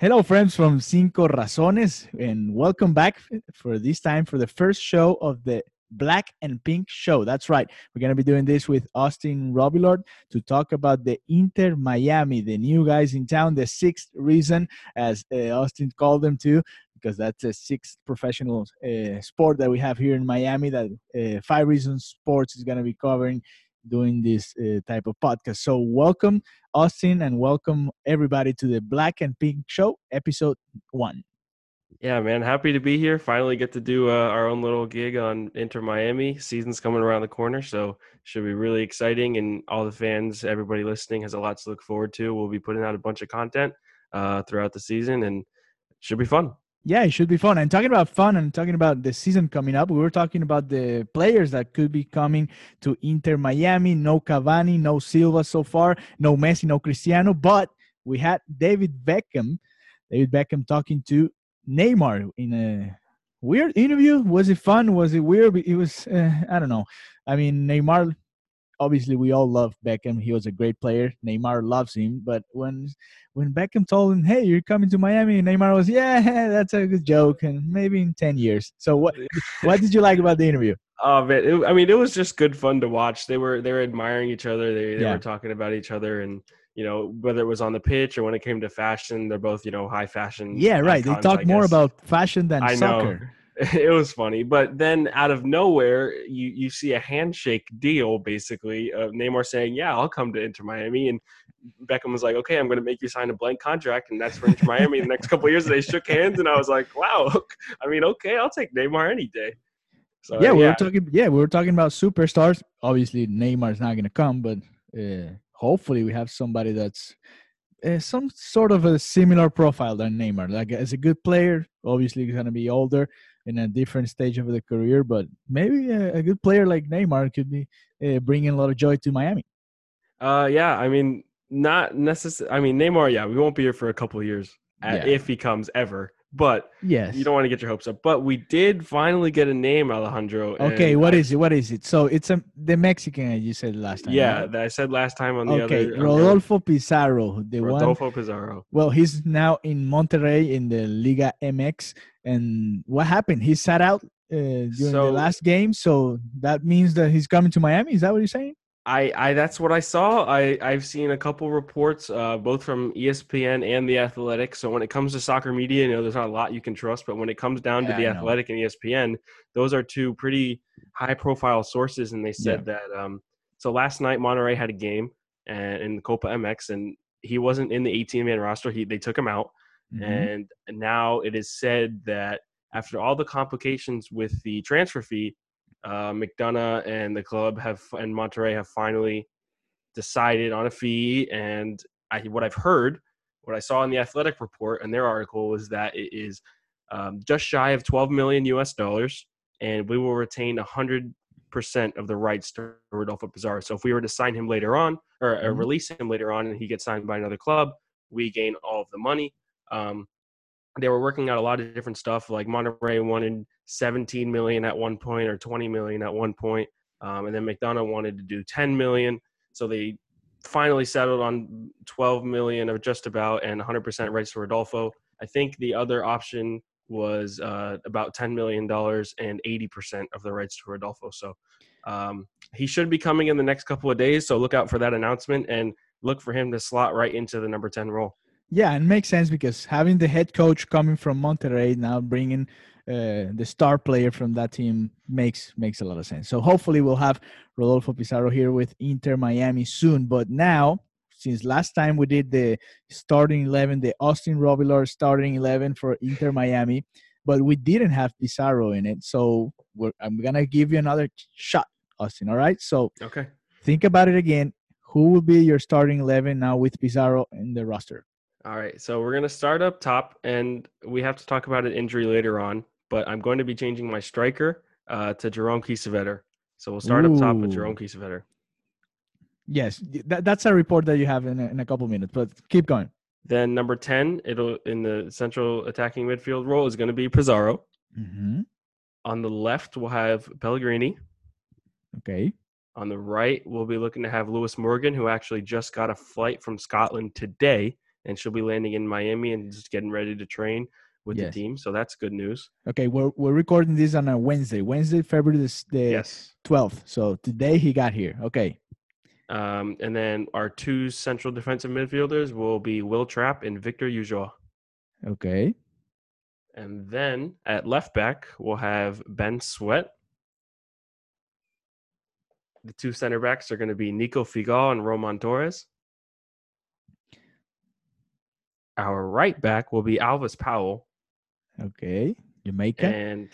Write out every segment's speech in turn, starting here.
Hello, friends from Cinco Razones, and welcome back for this time for the first show of the Black and Pink Show. That's right. We're going to be doing this with Austin Robillard to talk about the Inter Miami, the new guys in town, the sixth reason, as uh, Austin called them too, because that's a sixth professional uh, sport that we have here in Miami that uh, Five Reasons Sports is going to be covering doing this uh, type of podcast. So, welcome, Austin, and welcome everybody to the Black and Pink Show, episode one. Yeah, man, happy to be here. Finally, get to do uh, our own little gig on Inter Miami. Season's coming around the corner, so should be really exciting. And all the fans, everybody listening, has a lot to look forward to. We'll be putting out a bunch of content uh, throughout the season, and should be fun. Yeah, it should be fun. And talking about fun and talking about the season coming up, we were talking about the players that could be coming to Inter Miami. No Cavani, no Silva so far, no Messi, no Cristiano, but we had David Beckham. David Beckham talking to Neymar in a weird interview. Was it fun? Was it weird? It was, uh, I don't know. I mean, Neymar obviously we all love Beckham. He was a great player. Neymar loves him. But when when Beckham told him, "Hey, you're coming to Miami," Neymar was, "Yeah, that's a good joke." And maybe in ten years. So what what did you like about the interview? Oh man, it, I mean, it was just good fun to watch. They were they were admiring each other. They they yeah. were talking about each other and. You know, whether it was on the pitch or when it came to fashion, they're both, you know, high fashion. Yeah, right. Icons, they talk more about fashion than I soccer. Know it was funny. But then out of nowhere, you you see a handshake deal basically of Neymar saying, "Yeah, I'll come to Inter Miami," and Beckham was like, "Okay, I'm going to make you sign a blank contract, and that's for Inter Miami the next couple years." They shook hands, and I was like, "Wow, I mean, okay, I'll take Neymar any day." So, yeah, we yeah. were talking. Yeah, we were talking about superstars. Obviously, Neymar's not going to come, but uh, hopefully, we have somebody that's uh, some sort of a similar profile than Neymar. Like as a good player, obviously he's gonna be older, in a different stage of the career. But maybe a, a good player like Neymar could be uh, bringing a lot of joy to Miami. Uh, yeah, I mean, not necessarily. I mean, Neymar, yeah, we won't be here for a couple years yeah. if he comes ever. But yes, you don't want to get your hopes up. But we did finally get a name, Alejandro. Okay, what I, is it? What is it? So it's a the Mexican you said last time. Yeah, right? that I said last time on the okay, other. Rodolfo Pizarro, the one, Rodolfo one. Pizarro. Well, he's now in Monterrey in the Liga MX. And what happened? He sat out uh, during so, the last game, so that means that he's coming to Miami. Is that what you're saying? I, I that's what I saw. I I've seen a couple reports, uh, both from ESPN and the Athletic. So when it comes to soccer media, you know, there's not a lot you can trust. But when it comes down yeah, to the Athletic and ESPN, those are two pretty high-profile sources, and they said yeah. that. Um, so last night, Monterrey had a game and in the Copa MX, and he wasn't in the 18-man roster. He they took him out, mm-hmm. and now it is said that after all the complications with the transfer fee, uh, McDonough and the club have and Monterrey have finally decided on a fee. And I, what I've heard, what I saw in the Athletic report and their article was that it is um, just shy of 12 million US dollars, and we will retain 100 percent of the rights to Rodolfo Pizarro. So if we were to sign him later on or, mm-hmm. or, release him later on, and he gets signed by another club, we gain all of the money. Um, they were working out a lot of different stuff. Like Monterrey wanted 17 million at one point or 20 million at one point, um, and then McDonough wanted to do 10 million. So they finally settled on 12 million or just about and 100% rights to Rodolfo. I think the other option was uh, about 10 million dollars and 80% of the rights to Rodolfo. So um, he should be coming in the next couple of days. So look out for that announcement and look for him to slot right into the number 10 role. Yeah, and makes sense because having the head coach coming from Monterrey now bringing uh, the star player from that team makes makes a lot of sense. So hopefully we'll have Rodolfo Pizarro here with Inter Miami soon. But now, since last time we did the starting eleven, the Austin Robillard starting eleven for Inter Miami, but we didn't have Pizarro in it. So I'm gonna give you another shot, Austin. All right. So okay, think about it again. Who will be your starting eleven now with Pizarro in the roster? All right, so we're gonna start up top, and we have to talk about an injury later on. But I'm going to be changing my striker uh, to Jerome Kiesewetter. So we'll start Ooh. up top with Jerome Kiesewetter. Yes, that, that's a report that you have in a, in a couple minutes. But keep going. Then number ten, it'll in the central attacking midfield role is going to be Pizarro. Mm-hmm. On the left, we'll have Pellegrini. Okay. On the right, we'll be looking to have Lewis Morgan, who actually just got a flight from Scotland today and she'll be landing in Miami and just getting ready to train with yes. the team. So that's good news. Okay, we're we're recording this on a Wednesday, Wednesday, February the, the yes. 12th. So today he got here. Okay. Um, and then our two central defensive midfielders will be Will Trapp and Victor Ulloa. Okay. And then at left back, we'll have Ben Sweat. The two center backs are going to be Nico Figal and Roman Torres. Our right back will be Alvas Powell. Okay. Jamaica. And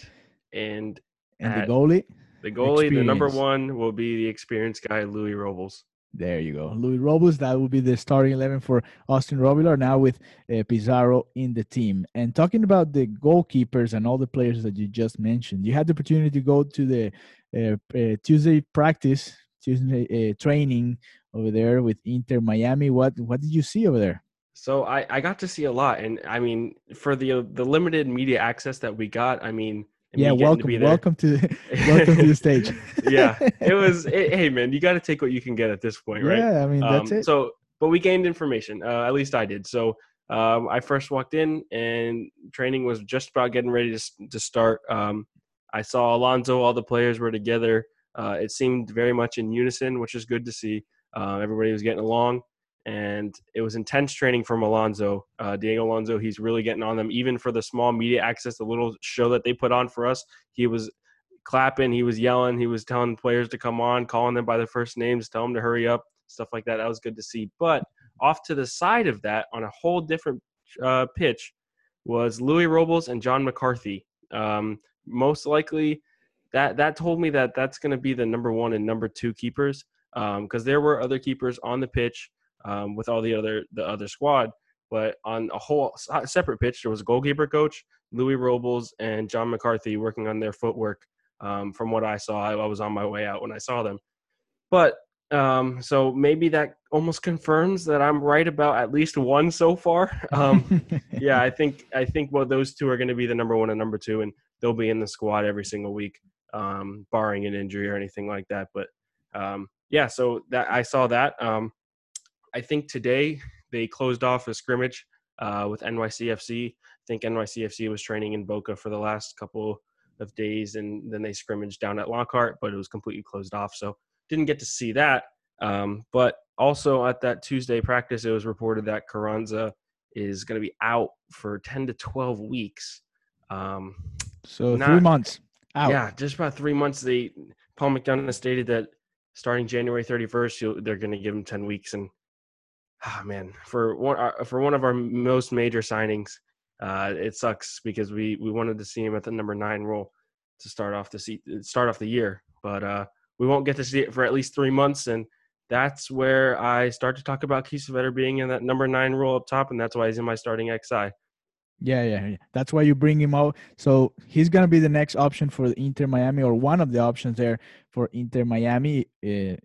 and and the goalie? The goalie, experience. the number one, will be the experienced guy, Luis Robles. There you go. Luis Robles, that will be the starting 11 for Austin Robillard now with uh, Pizarro in the team. And talking about the goalkeepers and all the players that you just mentioned, you had the opportunity to go to the uh, uh, Tuesday practice, Tuesday uh, training over there with Inter Miami. What what did you see over there? So I, I got to see a lot, and I mean, for the the limited media access that we got, I mean, yeah, welcome, to welcome to welcome to the stage. yeah, it was. It, hey, man, you got to take what you can get at this point, right? Yeah, I mean that's um, it. So, but we gained information. Uh, at least I did. So, um, I first walked in, and training was just about getting ready to to start. Um, I saw Alonso. All the players were together. Uh, it seemed very much in unison, which is good to see. Uh, everybody was getting along and it was intense training from Alonso, uh, Diego Alonso. He's really getting on them, even for the small media access, the little show that they put on for us. He was clapping, he was yelling, he was telling players to come on, calling them by their first names, tell them to hurry up, stuff like that. That was good to see. But off to the side of that, on a whole different uh, pitch, was Luis Robles and John McCarthy. Um, most likely, that that told me that that's going to be the number one and number two keepers because um, there were other keepers on the pitch um, with all the other the other squad. But on a whole separate pitch, there was a goalkeeper coach, Luis Robles, and John McCarthy working on their footwork. Um, from what I saw, I, I, was on my way out when I saw them. But um, so maybe that almost confirms that I'm right about at least one so far. Um, yeah, I think I think well those two are going to be the number one and number two, and they'll be in the squad every single week, um, barring an injury or anything like that. But um, yeah, so that I saw that. Um, I think today they closed off a scrimmage uh, with NYCFC. I think NYCFC was training in Boca for the last couple of days, and then they scrimmaged down at Lockhart, but it was completely closed off. So didn't get to see that. Um, but also at that Tuesday practice, it was reported that Carranza is going to be out for 10 to 12 weeks. Um, so not, three months out. Yeah, just about three months. They Paul McDonough stated that starting January 31st, they're going to give him 10 weeks, and oh man, for one uh, for one of our most major signings, uh, it sucks because we we wanted to see him at the number nine role to start off the se- start off the year, but uh, we won't get to see it for at least three months, and that's where I start to talk about Kiesewetter being in that number nine role up top, and that's why he's in my starting XI. Yeah, yeah, yeah. That's why you bring him out. So he's gonna be the next option for Inter Miami, or one of the options there for Inter Miami. Uh,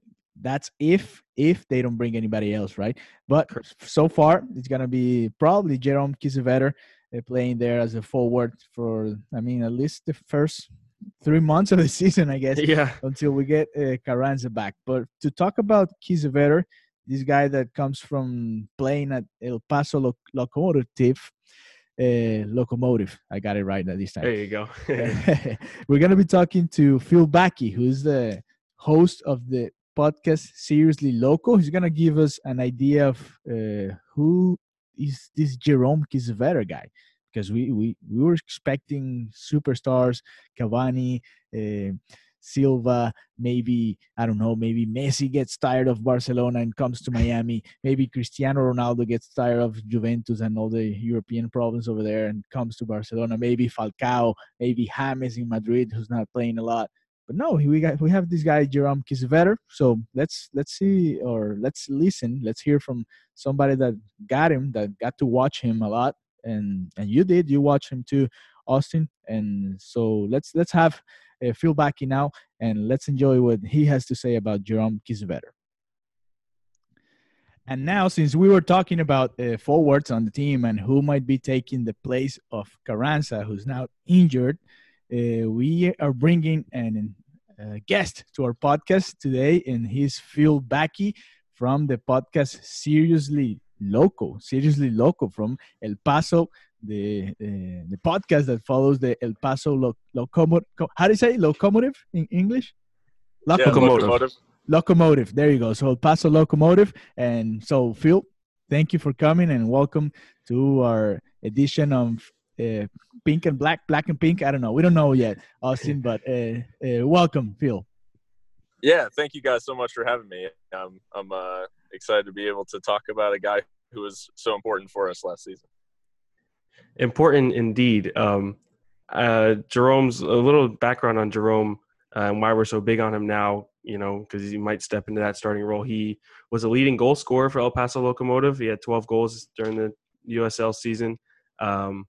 that's if if they don't bring anybody else, right? But so far, it's gonna be probably Jerome Kiesewetter uh, playing there as a forward for, I mean, at least the first three months of the season, I guess. Yeah. Until we get uh, Carranza back. But to talk about Kiesewetter, this guy that comes from playing at El Paso Loc- Locomotive. Uh, locomotive. I got it right at this time. There you go. We're going to be talking to Phil Backy, who's the host of the podcast Seriously Loco. He's gonna give us an idea of uh, who is this Jerome Kiesewetter guy because we, we we were expecting superstars, Cavani, uh, Silva, maybe I don't know, maybe Messi gets tired of Barcelona and comes to Miami. Maybe Cristiano Ronaldo gets tired of Juventus and all the European problems over there and comes to Barcelona. Maybe Falcao, maybe James in Madrid, who's not playing a lot. But no, we got we have this guy Jerome Kiesewetter. So let's let's see or let's listen. Let's hear from somebody that got him, that got to watch him a lot, and and you did. You watch him too, Austin. And so let's let's have uh, Phil Backey now, and let's enjoy what he has to say about Jerome Kiesewetter. And now, since we were talking about uh, forwards on the team and who might be taking the place of Carranza, who's now injured, uh, we are bringing an uh, guest to our podcast today, and he's Phil Backy from the podcast Seriously Loco, seriously loco from El Paso, the uh, the podcast that follows the El Paso lo- locomotive. How do you say locomotive in English? Locomotive. Yeah, locomotive. Locomotive. There you go. So El Paso locomotive. And so Phil, thank you for coming and welcome to our edition of uh, Pink and Black, Black and Pink. I don't know. We don't know yet, Austin, but uh, uh, welcome, Phil. Yeah, thank you guys so much for having me. Um, I'm uh, excited to be able to talk about a guy who was so important for us last season. Important indeed. Um, uh, Jerome's a little background on Jerome uh, and why we're so big on him now. You know, because he might step into that starting role. He was a leading goal scorer for El Paso Locomotive. He had 12 goals during the USL season, um,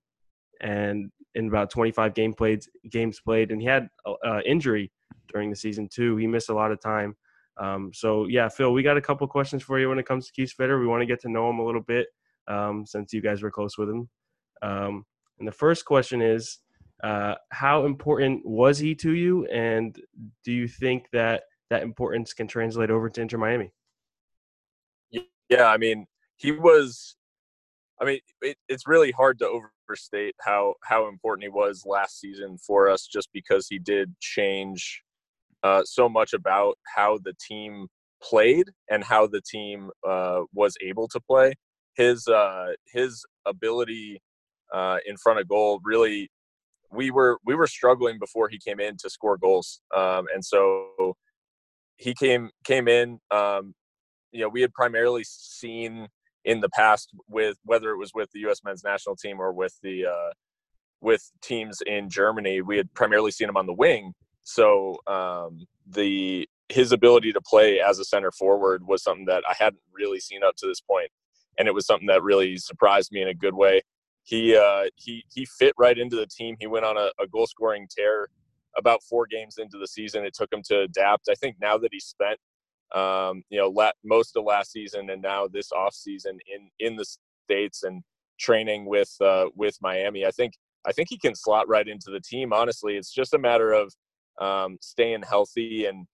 and in about 25 game played games played, and he had uh, injury during the season too. He missed a lot of time. Um, so yeah, Phil, we got a couple questions for you when it comes to Kiesewetter. We want to get to know him a little bit um, since you guys were close with him. Um, and the first question is, uh, how important was he to you, and do you think that that importance can translate over to Inter Miami? Yeah, I mean, he was. I mean, it, it's really hard to overstate how how important he was last season for us, just because he did change uh, so much about how the team played and how the team uh, was able to play. His uh, his ability uh, in front of goal really we were we were struggling before he came in to score goals, um, and so he came came in. Um, you know, we had primarily seen in the past with whether it was with the U.S. men's national team or with the uh, with teams in Germany, we had primarily seen him on the wing. So um, the his ability to play as a center forward was something that I hadn't really seen up to this point, and it was something that really surprised me in a good way. He uh, he he fit right into the team. He went on a, a goal scoring tear about four games into the season. It took him to adapt. I think now that he's spent um, you know most of last season and now this off season in in the states and training with uh, with Miami, I think I think he can slot right into the team. Honestly, it's just a matter of um, staying healthy. And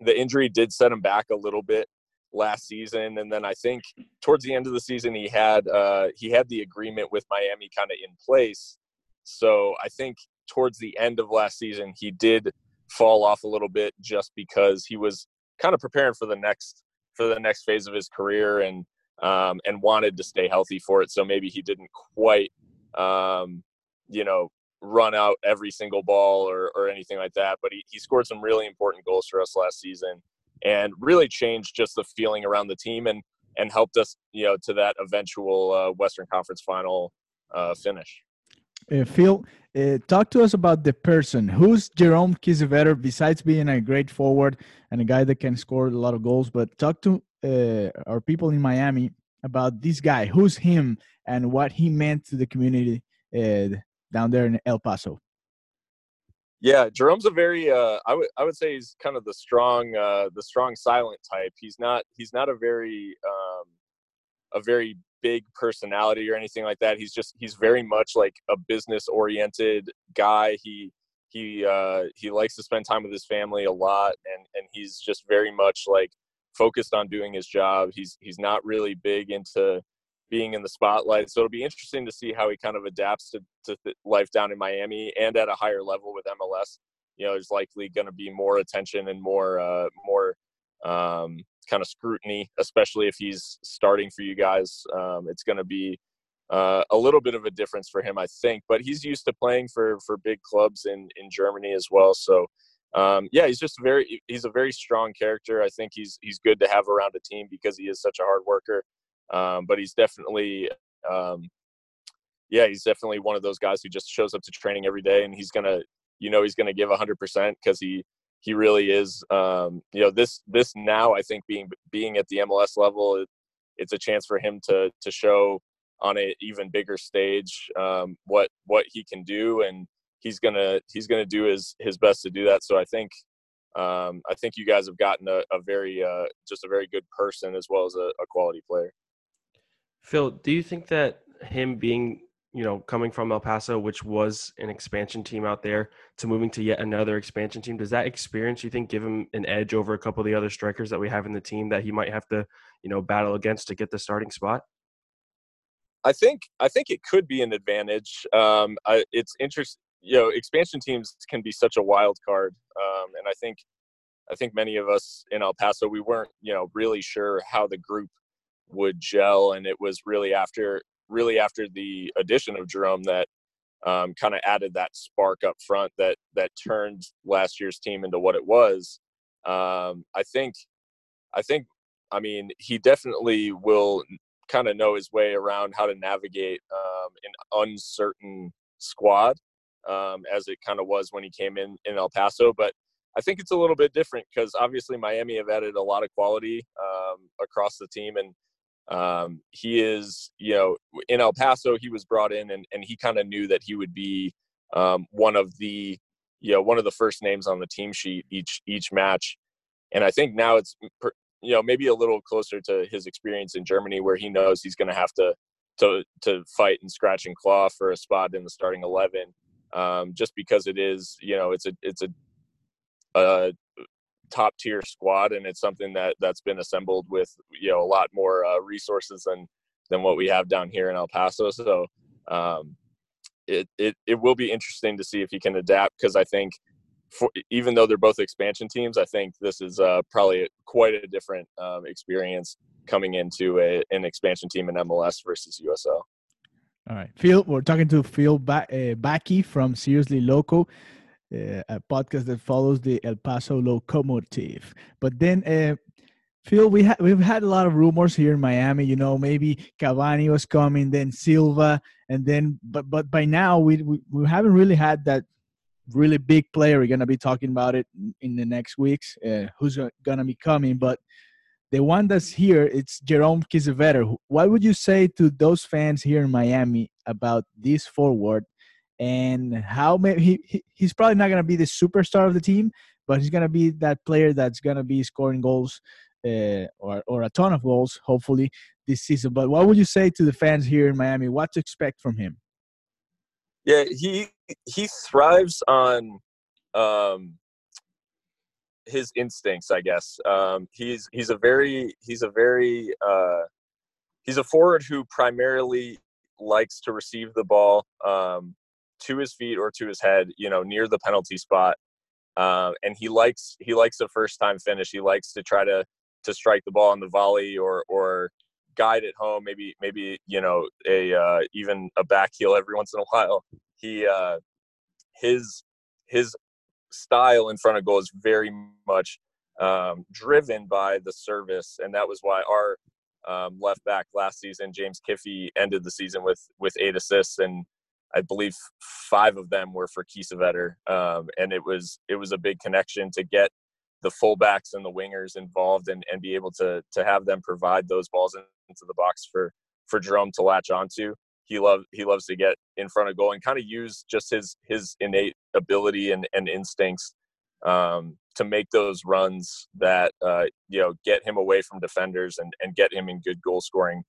the injury did set him back a little bit last season. And then I think towards the end of the season, he had uh, he had the agreement with Miami kind of in place. So I think towards the end of last season, he did fall off a little bit just because he was kind of preparing for the next for the next phase of his career and um, and wanted to stay healthy for it. So maybe he didn't quite um, you know run out every single ball or, or anything like that. But he, he scored some really important goals for us last season and really changed just the feeling around the team and, and helped us, you know, to that eventual uh, Western Conference final uh, finish. Uh, Phil, uh, talk to us about the person. Who's Jerome Kiesewetter, besides being a great forward and a guy that can score a lot of goals? But talk to uh, our people in Miami about this guy. Who's him and what he meant to the community uh, down there in El Paso? Yeah, Jerome's a very uh, I would I would say he's kind of the strong uh, the strong silent type. He's not he's not a very um, a very big personality or anything like that. He's just he's very much like a business oriented guy. He he uh, he likes to spend time with his family a lot, and and he's just very much like focused on doing his job. He's he's not really big into being in the spotlight. So it'll be interesting to see how he kind of adapts to, to life down in Miami and at a higher level with MLS. You know, there's likely going to be more attention and more uh, more um, kind of scrutiny, especially if he's starting for you guys. Um, it's going to be uh, a little bit of a difference for him, I think. But he's used to playing for for big clubs in in Germany as well. So. Um, yeah, he's just very he's a very strong character. I think he's he's good to have around a team because he is such a hard worker. Um, but he's definitely, um, yeah, he's definitely one of those guys who just shows up to training every day, and he's gonna, you know, he's gonna give hundred percent because he he really is. Um, you know, this this now I think being being at the MLS level, it, it's a chance for him to to show on an even bigger stage um, what what he can do, and he's gonna he's gonna do his his best to do that. So I think um, I think you guys have gotten a, a very uh, just a very good person as well as a, a quality player. Phil, do you think that him being, you know, coming from El Paso, which was an expansion team out there, to moving to yet another expansion team, does that experience you think give him an edge over a couple of the other strikers that we have in the team that he might have to, you know, battle against to get the starting spot? I think I think it could be an advantage. Um, I, it's interesting. You know, expansion teams can be such a wild card, um, and I think I think many of us in El Paso we weren't you know really sure how the group would gel, and it was really after really after the addition of Jerome that um, kind of added that spark up front that that turned last year's team into what it was. Um, I think I think I mean he definitely will kind of know his way around how to navigate um, an uncertain squad um, as it kind of was when he came in in El Paso. But I think it's a little bit different because obviously Miami have added a lot of quality um, across the team, and um, he is you know in El Paso he was brought in and, and he kind of knew that he would be um, one of the you know one of the first names on the team sheet each each match. And I think now it's you know maybe a little closer to his experience in Germany, where he knows he's going to have to to to fight and scratch and claw for a spot in the starting eleven, um, just because it is you know it's a it's a, a top tier squad and it's something that that's been assembled with you know a lot more uh, resources than than what we have down here in El Paso. So um, it, it it will be interesting to see if he can adapt because I think for, even though they're both expansion teams, I think this is uh, probably quite a different um, experience coming into a, an expansion team in MLS versus USL. All right, Phil, we're talking to Phil ba- uh, Backey from Seriously Loco, uh, a podcast that follows the El Paso Locomotive. But then, uh, Phil, we ha- we've had a lot of rumors here in Miami. You know, maybe Cavani was coming, then Silva, and then but but by now we we, we haven't really had that really big player. We're gonna be talking about it in the next weeks. Uh, who's gonna be coming? But the one that's here, it's Jerome Kiesewetter. What would you say to those fans here in Miami about this forward? And how may, he, he he's probably not gonna be the superstar of the team, but he's gonna be that player that's gonna be scoring goals uh, or or a ton of goals, hopefully this season. But what would you say to the fans here in Miami? What to expect from him? Yeah, he he thrives on um, his instincts, I guess. Um, he's he's a very he's a very uh, he's a forward who primarily likes to receive the ball um, to his feet or to his head, you know, near the penalty spot. Uh, and he likes he likes a first time finish. He likes to try to to strike the ball on the volley or or guide it home. Maybe maybe you know a uh, even a back heel every once in a while. He uh, his his style in front of goal is very much um, driven by the service, and that was why our um, left back last season, James Kiffy, ended the season with with eight assists, and I believe five of them were for Kiesewetter. Um, and it was it was a big connection to get the fullbacks and the wingers involved and, and be able to to have them provide those balls into the box for for Jerome to latch onto. He loves he loves to get in front of goal and kind of use just his his innate ability and, and instincts um, to make those runs that uh, you know get him away from defenders and, and get him in good goal scoring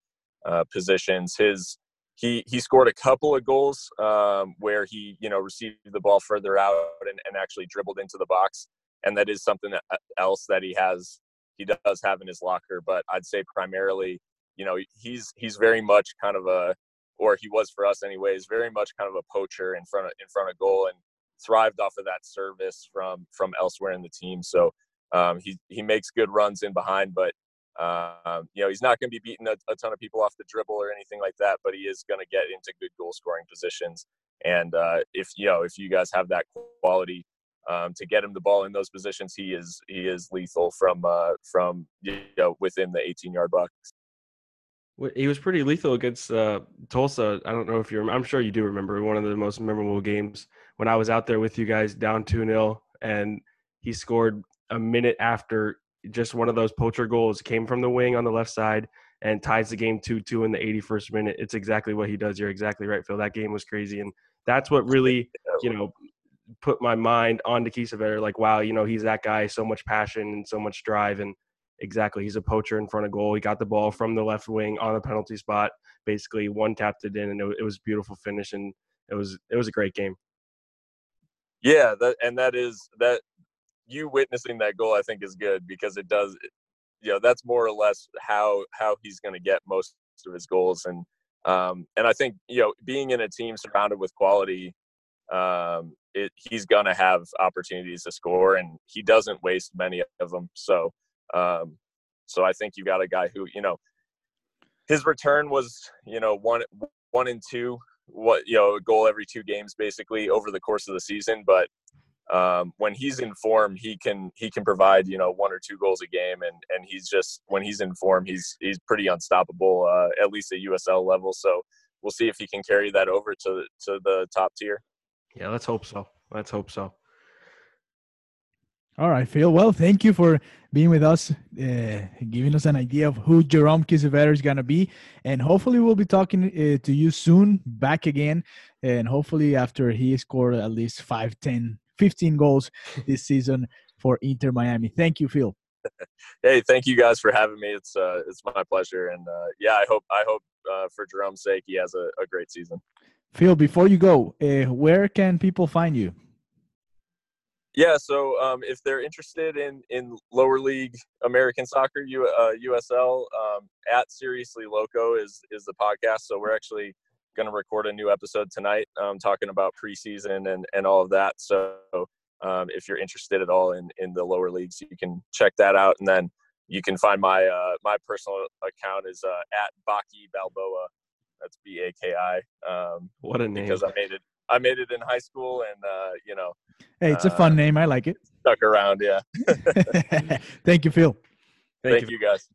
uh, positions. His he he scored a couple of goals um, where he you know received the ball further out and, and actually dribbled into the box. And that is something uh, else that he has he does have in his locker. But i'd say primarily you know he's he's very much kind of a or he was for us anyways very much kind of a poacher in front of in front of goal and thrived off of that service from from elsewhere in the team. So um, he he makes good runs in behind but um, you know he's not going to be beating a, a, ton of people off the dribble or anything like that but he is going to get into good goal scoring positions and uh, if you know if you guys have that quality um, to get him the ball in those positions, he is he is lethal from uh, from you know within the 18 yard box. He was pretty lethal against uh, Tulsa. I don't know if you're. I'm sure you do remember one of the most memorable games when I was out there with you guys down two 0 and he scored a minute after just one of those poacher goals came from the wing on the left side and ties the game 2-2 in the 81st minute. It's exactly what he does. You're exactly right, Phil. That game was crazy and that's what really, you know, put my mind on onto Kiesewetter. Like, wow, you know, he's that guy, so much passion and so much drive. And exactly, he's a poacher in front of goal. He got the ball from the left wing on the penalty spot, basically one tapped it in, and it, it was beautiful finish. And it was it was a great game. Yeah, that and that is that you witnessing that goal, I think, is good because it does. You know, that's more or less how how he's going to get most of his goals and Um, and I think you know, being in a team surrounded with quality, um, it, he's gonna have opportunities to score, and he doesn't waste many of them. So, um, so I think you got a guy who you know, his return was you know one one and two, what you know, a goal every two games basically over the course of the season, but um, when he's in form, he can he can provide you know one or two goals a game, and and he's just when he's in form, he's he's pretty unstoppable uh, at least at USL level. So we'll see if he can carry that over to to the top tier. Yeah, let's hope so. Let's hope so. All right, Phil. Well, thank you for being with us, uh, giving us an idea of who Jerome Kiesewetter is going to be. And hopefully, we'll be talking uh, to you soon, back again. And hopefully, after he scored at least 5, 10, 15 goals this season for Inter Miami. Thank you, Phil. hey, thank you guys for having me. It's uh, it's my pleasure, and uh, yeah, I hope I hope uh, for Jerome's sake he has a, a great season. Phil, before you go, uh, where can people find you? Yeah, so um, if they're interested in in lower league American soccer, U, uh, USL, um, at Seriously Loco is is the podcast. So we're actually going to record a new episode tonight, um, talking about preseason and and all of that. So um, if you're interested at all in in the lower leagues, you can check that out, and then you can find my uh, my personal account is uh, at Baki Balboa. That's B A K I. Um, what a name! Because I made it. I made it in high school, and uh, you know. Hey, it's a fun uh, name. I like it. Stuck around, yeah. Thank you, Phil. Thank, Thank you. you guys.